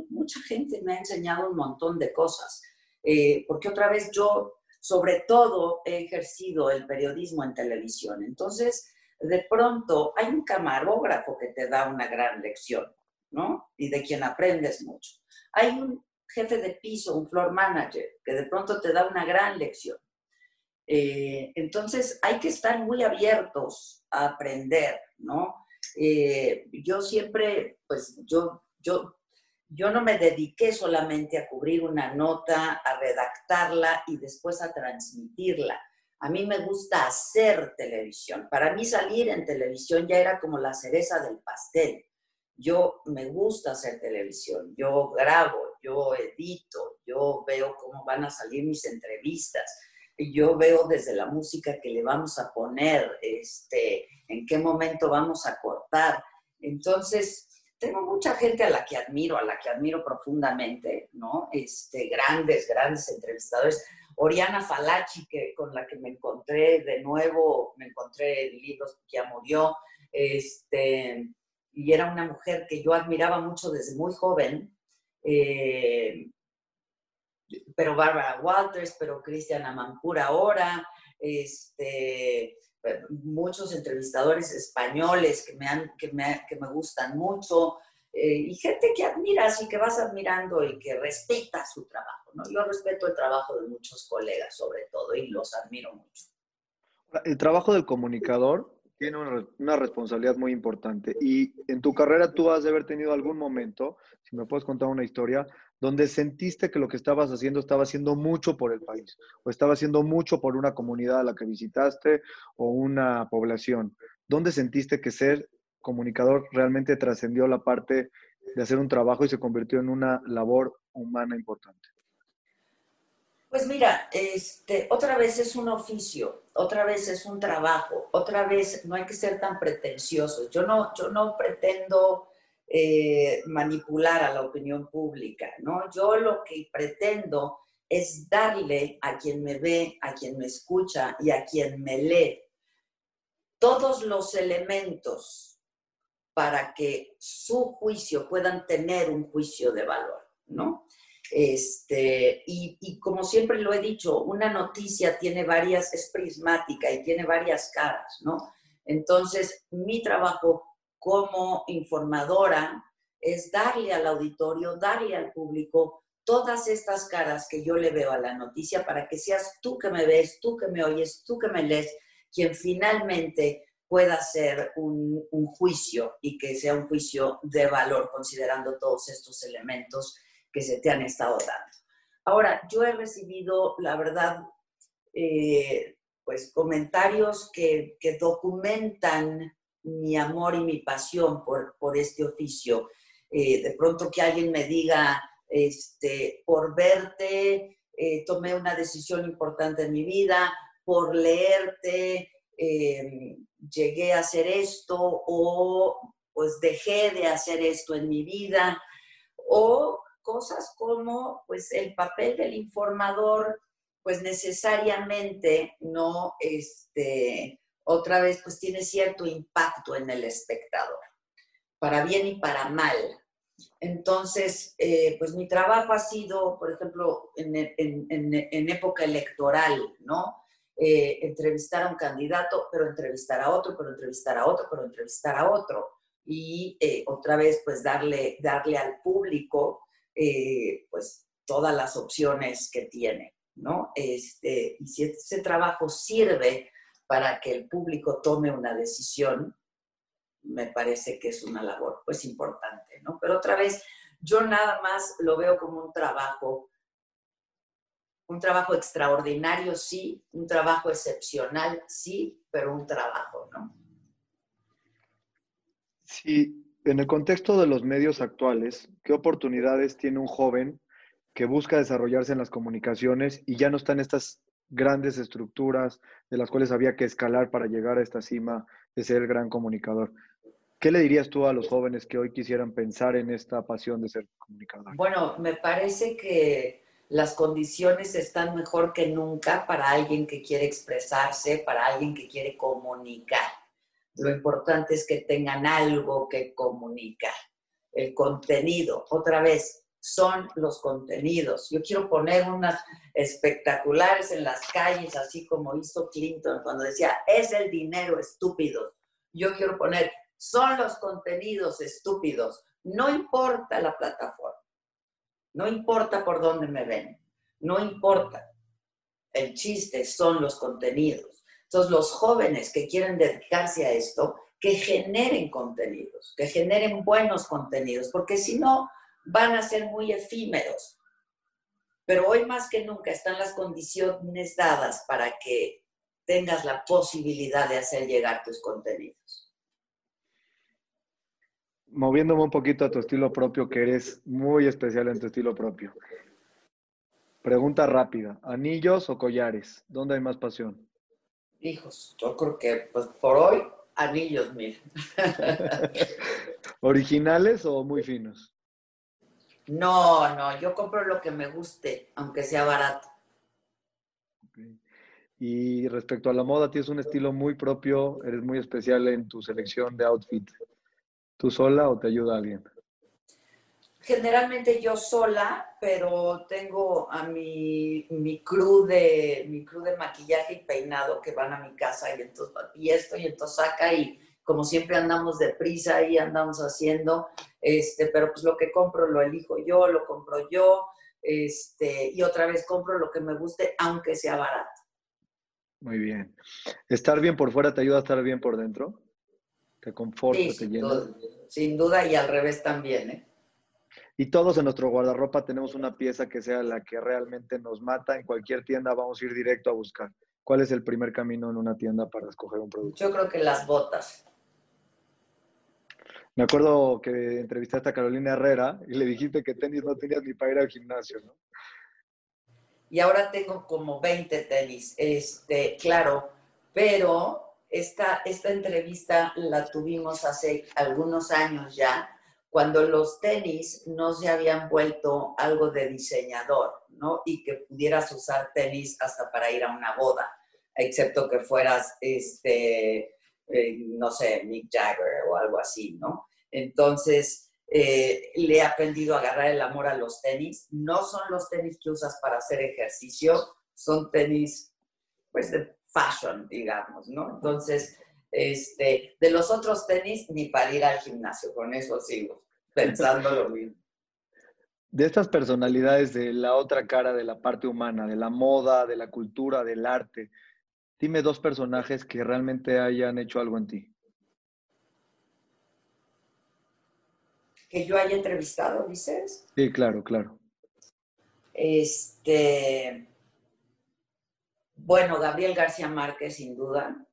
Mucha gente me ha enseñado un montón de cosas, eh, porque otra vez yo, sobre todo, he ejercido el periodismo en televisión. Entonces, de pronto hay un camarógrafo que te da una gran lección, ¿no? Y de quien aprendes mucho. Hay un jefe de piso, un floor manager, que de pronto te da una gran lección. Eh, entonces hay que estar muy abiertos a aprender, ¿no? Eh, yo siempre, pues yo, yo, yo no me dediqué solamente a cubrir una nota, a redactarla y después a transmitirla. A mí me gusta hacer televisión. Para mí salir en televisión ya era como la cereza del pastel. Yo me gusta hacer televisión, yo grabo, yo edito, yo veo cómo van a salir mis entrevistas, yo veo desde la música que le vamos a poner, este, en qué momento vamos a cortar. Entonces, tengo mucha gente a la que admiro, a la que admiro profundamente, ¿no? Este, grandes, grandes entrevistadores. Oriana Falachi, que, con la que me encontré de nuevo, me encontré libros que ya murió, este, y era una mujer que yo admiraba mucho desde muy joven, eh, pero Bárbara Walters, pero Cristian Amampura ahora, este, muchos entrevistadores españoles que me, han, que me, que me gustan mucho, eh, y gente que admiras y que vas admirando y que respeta su trabajo. ¿no? Yo respeto el trabajo de muchos colegas sobre todo y los admiro mucho. El trabajo del comunicador tiene una, responsabilidad muy importante y en tu carrera tú has de haber tenido algún momento, si me puedes contar una historia, donde sentiste que lo que estabas haciendo estaba haciendo mucho por el país o estaba haciendo mucho por una comunidad a la que visitaste o una población. ¿Dónde sentiste que ser comunicador realmente trascendió la parte de hacer un trabajo y se convirtió en una labor humana importante? Pues mira, este, otra vez es un oficio, otra vez es un trabajo, otra vez no hay que ser tan pretenciosos. Yo no, yo no pretendo eh, manipular a la opinión pública, ¿no? Yo lo que pretendo es darle a quien me ve, a quien me escucha y a quien me lee todos los elementos para que su juicio puedan tener un juicio de valor, ¿no? Este, y, como siempre lo he dicho, una noticia tiene varias, es prismática y tiene varias caras, ¿no? Entonces, mi trabajo como informadora es darle al auditorio, darle al público todas estas caras que yo le veo a la noticia para que seas tú que me ves, tú que me oyes, tú que me lees, quien finalmente pueda hacer un, un juicio y que sea un juicio de valor considerando todos estos elementos se te han estado dando. Ahora, yo he recibido, la verdad, eh, pues comentarios que, que, documentan mi amor y mi pasión por, por este oficio. Eh, de pronto que alguien me diga, este, por verte, eh, tomé una decisión importante en mi vida, por leerte, llegué a hacer esto o pues dejé de hacer esto en mi vida, o cosas como pues el papel del informador pues necesariamente no, este, otra vez pues tiene cierto impacto en el espectador, para bien y para mal. Entonces, eh, pues mi trabajo ha sido, por ejemplo, en, en, época electoral, ¿no? Eh, entrevistar a un candidato, pero entrevistar a otro, pero entrevistar a otro, pero entrevistar a otro. Y eh, otra vez, pues darle, darle al público eh, pues todas las opciones que tiene, ¿no? Este, y si ese trabajo sirve para que el público tome una decisión, me parece que es una labor pues importante, ¿no? Pero otra vez, yo nada más lo veo como un trabajo, un trabajo extraordinario, sí, un trabajo excepcional, sí, pero un trabajo, ¿no? Sí, en el contexto de los medios actuales, ¿qué oportunidades tiene un joven que busca desarrollarse en las comunicaciones y ya no está en estas grandes estructuras de las cuales había que escalar para llegar a esta cima de ser el gran comunicador? ¿Qué le dirías tú a los jóvenes que hoy quisieran pensar en esta pasión de ser comunicador? Bueno, me parece que las condiciones están mejor que nunca para alguien que quiere expresarse, para alguien que quiere comunicar. Lo importante es que tengan algo que comunicar. El contenido, otra vez, son los contenidos. Yo quiero poner unas espectaculares en las calles, así como hizo Clinton cuando decía, es el dinero estúpido. Yo quiero poner, son los contenidos estúpidos. No importa la plataforma, no importa por dónde me ven, no importa. El chiste son los contenidos. Entonces, los jóvenes que quieren dedicarse a esto que generen contenidos, que generen buenos contenidos, porque si no, van a ser muy efímeros. Pero hoy más que nunca están las condiciones dadas para que tengas la posibilidad de hacer llegar tus contenidos. Moviéndome un poquito a tu estilo propio, que eres muy especial en tu estilo propio. Pregunta rápida, ¿anillos o collares? ¿Dónde hay más pasión? Hijos, yo creo que pues por hoy anillos, mil. <laughs> ¿Originales o muy finos? No, no, yo compro lo que me guste, aunque sea barato. Y respecto a la moda, tienes un estilo muy propio, eres muy especial en tu selección de outfit. ¿Tú sola o te ayuda alguien? Generalmente yo sola, pero tengo a mi, mi crew de mi crew de maquillaje y peinado que van a mi casa y entonces y esto y entonces saca y como siempre andamos deprisa y andamos haciendo, este, pero pues lo que compro lo elijo yo, lo compro yo, este, y otra vez compro lo que me guste, aunque sea barato. Muy bien. ¿Estar bien por fuera te ayuda a estar bien por dentro? ¿Te conforta, te llena? sin duda y al revés también, ¿eh? Y todos en nuestro guardarropa tenemos una pieza que sea la que realmente nos mata. En cualquier tienda vamos a ir directo a buscar. ¿Cuál es el primer camino en una tienda para escoger un producto? Yo creo que las botas. Me acuerdo que entrevistaste a Carolina Herrera y le dijiste que tenis no tenías ni para ir al gimnasio, ¿no? y ahora tengo como 20 tenis, este, claro, pero esta, esta entrevista la tuvimos hace algunos años ya, cuando los tenis no se habían vuelto algo de diseñador, ¿no? Y que pudieras usar tenis hasta para ir a una boda, excepto que fueras, este, eh, no sé, Mick Jagger o algo así, ¿no? Entonces, eh, le he aprendido a agarrar el amor a los tenis. No son los tenis que usas para hacer ejercicio, son tenis, pues, de fashion, digamos, ¿no? Entonces, este, de los otros tenis, ni para ir al gimnasio, con eso sigo <laughs> pensando lo mismo. De estas personalidades de la otra cara de la parte humana, de la moda, de la cultura, del arte, dime dos personajes que realmente hayan hecho algo en ti. que yo haya entrevistado, dices? Sí, claro, claro. Este, bueno, Gabriel García Márquez, sin duda.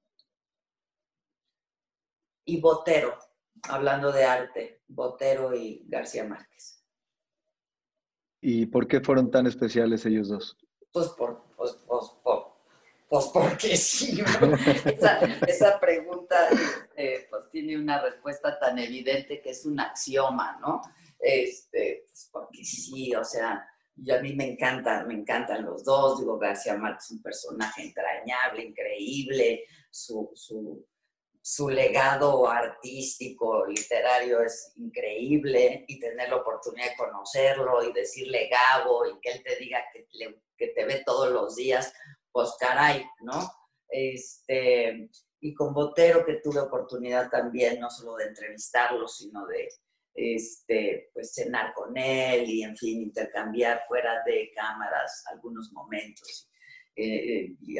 Y Botero, hablando de arte, Botero y García Márquez. ¿Y por qué fueron tan especiales ellos dos? Pues por, pues, pues, pues porque <laughs> sí, <laughs> esa, esa, pregunta eh, pues tiene una respuesta tan evidente que es un axioma, ¿no? Este, pues porque sí, o sea, yo a mí me encantan, me encantan los dos, digo, García Márquez es un personaje entrañable, increíble, su, su, su legado artístico, literario es increíble y tener la oportunidad de conocerlo y decirle Gabo y que él te diga que, que te ve todos los días, pues caray, ¿no? Este, y con Botero que tuve oportunidad también, no solo de entrevistarlo, sino de este, pues cenar con él y, en fin, intercambiar fuera de cámaras algunos momentos. Eh, y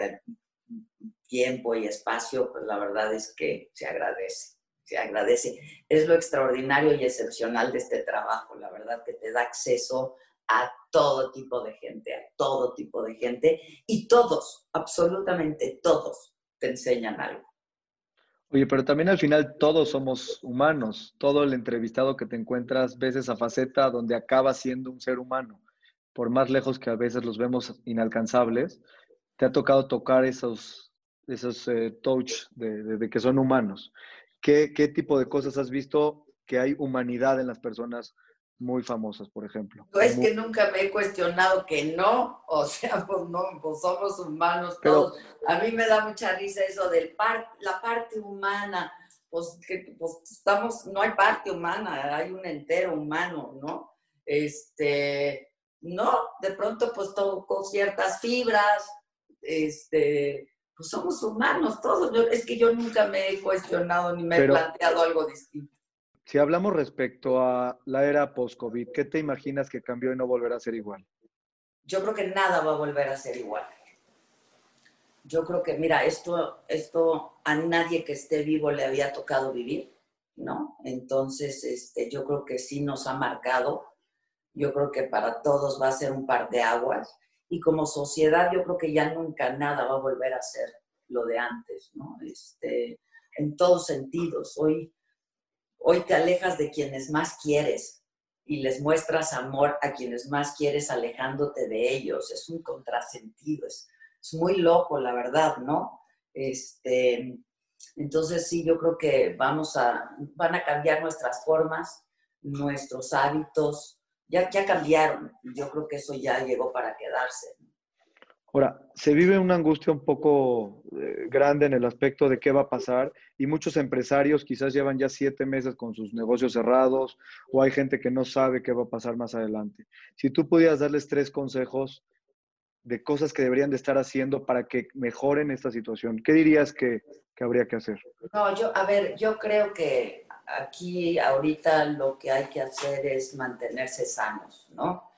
tiempo y espacio, pues la verdad es que se agradece, se agradece. Es lo extraordinario y excepcional de este trabajo, la verdad que te da acceso a todo tipo de gente, a todo tipo de gente, y todos, absolutamente todos, te enseñan algo. Oye, pero también al final todos somos humanos. Todo el entrevistado que te encuentras ves esa faceta donde acaba siendo un ser humano. Por más lejos que a veces los vemos inalcanzables, te ha tocado tocar esos, esos eh, touch de, que son humanos. ¿Qué, ¿Qué tipo de cosas has visto que hay humanidad en las personas muy famosas, por ejemplo. No es que nunca me he cuestionado que no, o sea, <laughs> pues no, pues somos humanos todos. a mí me da mucha risa eso del par, la parte humana, pues que pues estamos, no hay parte humana, hay un entero humano, ¿no? Este, no, de pronto pues toco ciertas fibras, este, pues somos humanos todos. es que yo nunca me he cuestionado ni me he planteado algo distinto. Si hablamos respecto a la era post-COVID, ¿qué te imaginas que cambió y no volverá a ser igual? Yo creo que nada va a volver a ser igual. yo creo que, mira, esto, esto a nadie que esté vivo le había tocado vivir, ¿no? Entonces, este, yo creo que sí nos ha marcado. Yo creo que para todos va a ser un par de aguas. Y como sociedad, yo creo que ya nunca nada va a volver a ser lo de antes, ¿no? Este, en todos sentidos. Hoy, hoy te alejas de quienes más quieres y les muestras amor a quienes más quieres alejándote de ellos. Es un contrasentido, es, es muy loco, la verdad, ¿no? Este, entonces sí, yo creo que vamos a, van a cambiar nuestras formas, nuestros hábitos, ya, ya cambiaron. Yo creo que eso ya llegó para quedarse. Ahora, se vive una angustia un poco eh, grande en el aspecto de qué va a pasar y muchos empresarios quizás llevan ya siete meses con sus negocios cerrados o hay gente que no sabe qué va a pasar más adelante. Si tú pudieras darles tres consejos de cosas que deberían de estar haciendo para que mejoren esta situación, ¿qué dirías que, que habría que hacer? No, yo, a ver, yo creo que aquí ahorita lo que hay que hacer es mantenerse sanos, ¿no?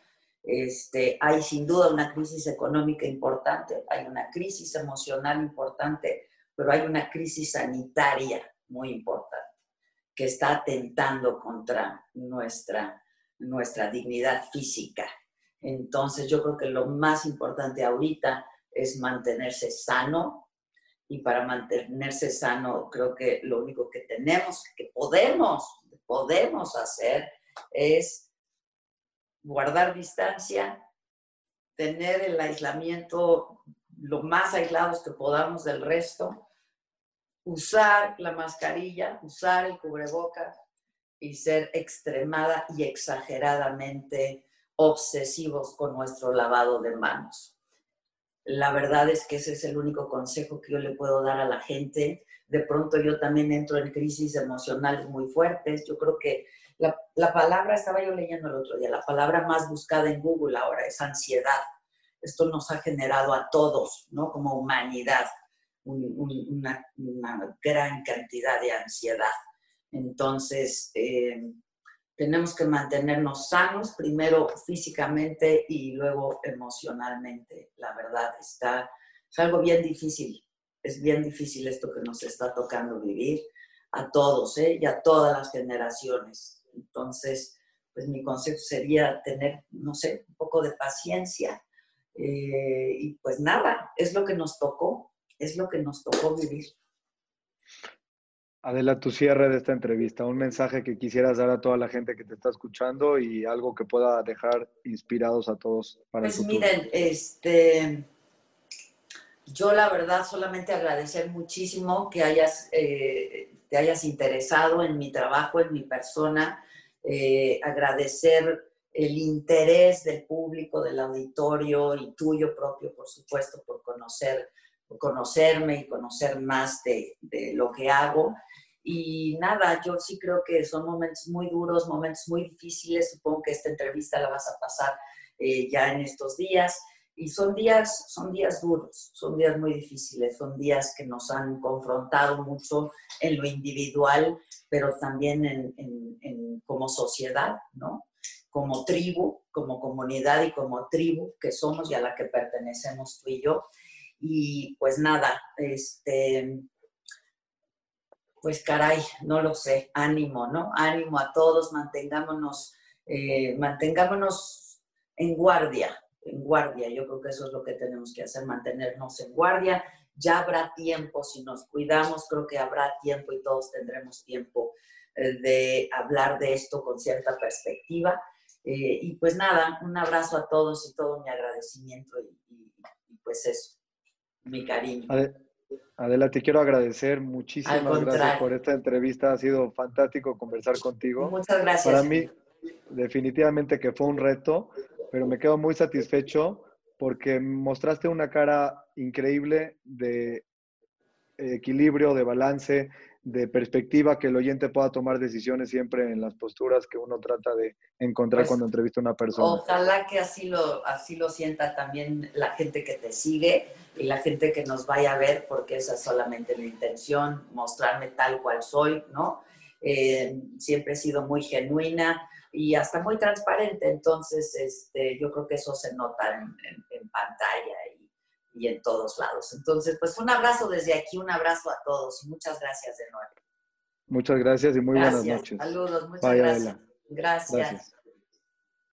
Este, hay sin duda una crisis económica importante, hay una crisis emocional importante, pero hay una crisis sanitaria muy importante que está atentando contra nuestra, nuestra dignidad física. Entonces yo creo que lo más importante ahorita es mantenerse sano y para mantenerse sano creo que lo único que tenemos, que podemos, podemos hacer es guardar distancia, tener el aislamiento lo más aislados que podamos del resto, usar la mascarilla, usar el cubrebocas y ser extremada y exageradamente obsesivos con nuestro lavado de manos. La verdad es que ese es el único consejo que yo le puedo dar a la gente. De pronto yo también entro en crisis emocionales muy fuertes. Yo creo que la, palabra, estaba yo leyendo el otro día, la palabra más buscada en Google ahora es ansiedad. Esto nos ha generado a todos, ¿no? Como humanidad, una, gran cantidad de ansiedad. Entonces, eh, tenemos que mantenernos sanos, primero físicamente y luego emocionalmente. La verdad, está, es algo bien difícil. Es bien difícil esto que nos está tocando vivir a todos ¿eh? y a todas las generaciones. Entonces, pues mi consejo sería tener, no sé, un poco de paciencia. Eh, y pues nada, es lo que nos tocó, es lo que nos tocó vivir. Adela, tu cierre de esta entrevista, un mensaje que quisieras dar a toda la gente que te está escuchando y algo que pueda dejar inspirados a todos para pues miren, este, yo la verdad solamente agradecer muchísimo que hayas, eh, te hayas interesado en mi trabajo, en mi persona, eh, agradecer el interés del público, del auditorio y tuyo propio, por supuesto, por conocer, conocerme y conocer más de, lo que hago. Y nada, yo sí creo que son momentos muy duros, momentos muy difíciles. Supongo que esta entrevista la vas a pasar eh, ya en estos días. Y son días, son días duros, son días muy difíciles, son días que nos han confrontado mucho en lo individual, pero también en, como sociedad, ¿no? Como tribu, como comunidad y como tribu que somos y a la que pertenecemos tú y yo. Y pues nada, este, pues caray, no lo sé, ánimo, ¿no? Ánimo a todos, mantengámonos, eh, mantengámonos en guardia, en guardia. Yo creo que eso es lo que tenemos que hacer, mantenernos en guardia. Ya habrá tiempo, si nos cuidamos, creo que habrá tiempo y todos tendremos tiempo eh, de hablar de esto con cierta perspectiva. Eh, y pues nada, un abrazo a todos y todo mi agradecimiento y, pues eso, mi cariño. Adela, te quiero agradecer muchísimas gracias por esta entrevista. Ha sido fantástico conversar contigo. Muchas gracias. Para mí, definitivamente que fue un reto pero me quedo muy satisfecho porque mostraste una cara increíble de equilibrio, de balance, de perspectiva, que el oyente pueda tomar decisiones siempre en las posturas que uno trata de encontrar pues, cuando entrevista a una persona. Ojalá que así lo, así lo sienta también la gente que te sigue y la gente que nos vaya a ver, porque esa es solamente la intención, mostrarme tal cual soy, ¿no? Eh, siempre he sido muy genuina, y hasta muy transparente. Entonces, este, yo creo que eso se nota en, pantalla y en todos lados. Entonces, pues un abrazo desde aquí, un abrazo a todos y muchas gracias de nuevo. Muchas gracias y muy buenas noches. Saludos, muchas gracias. gracias.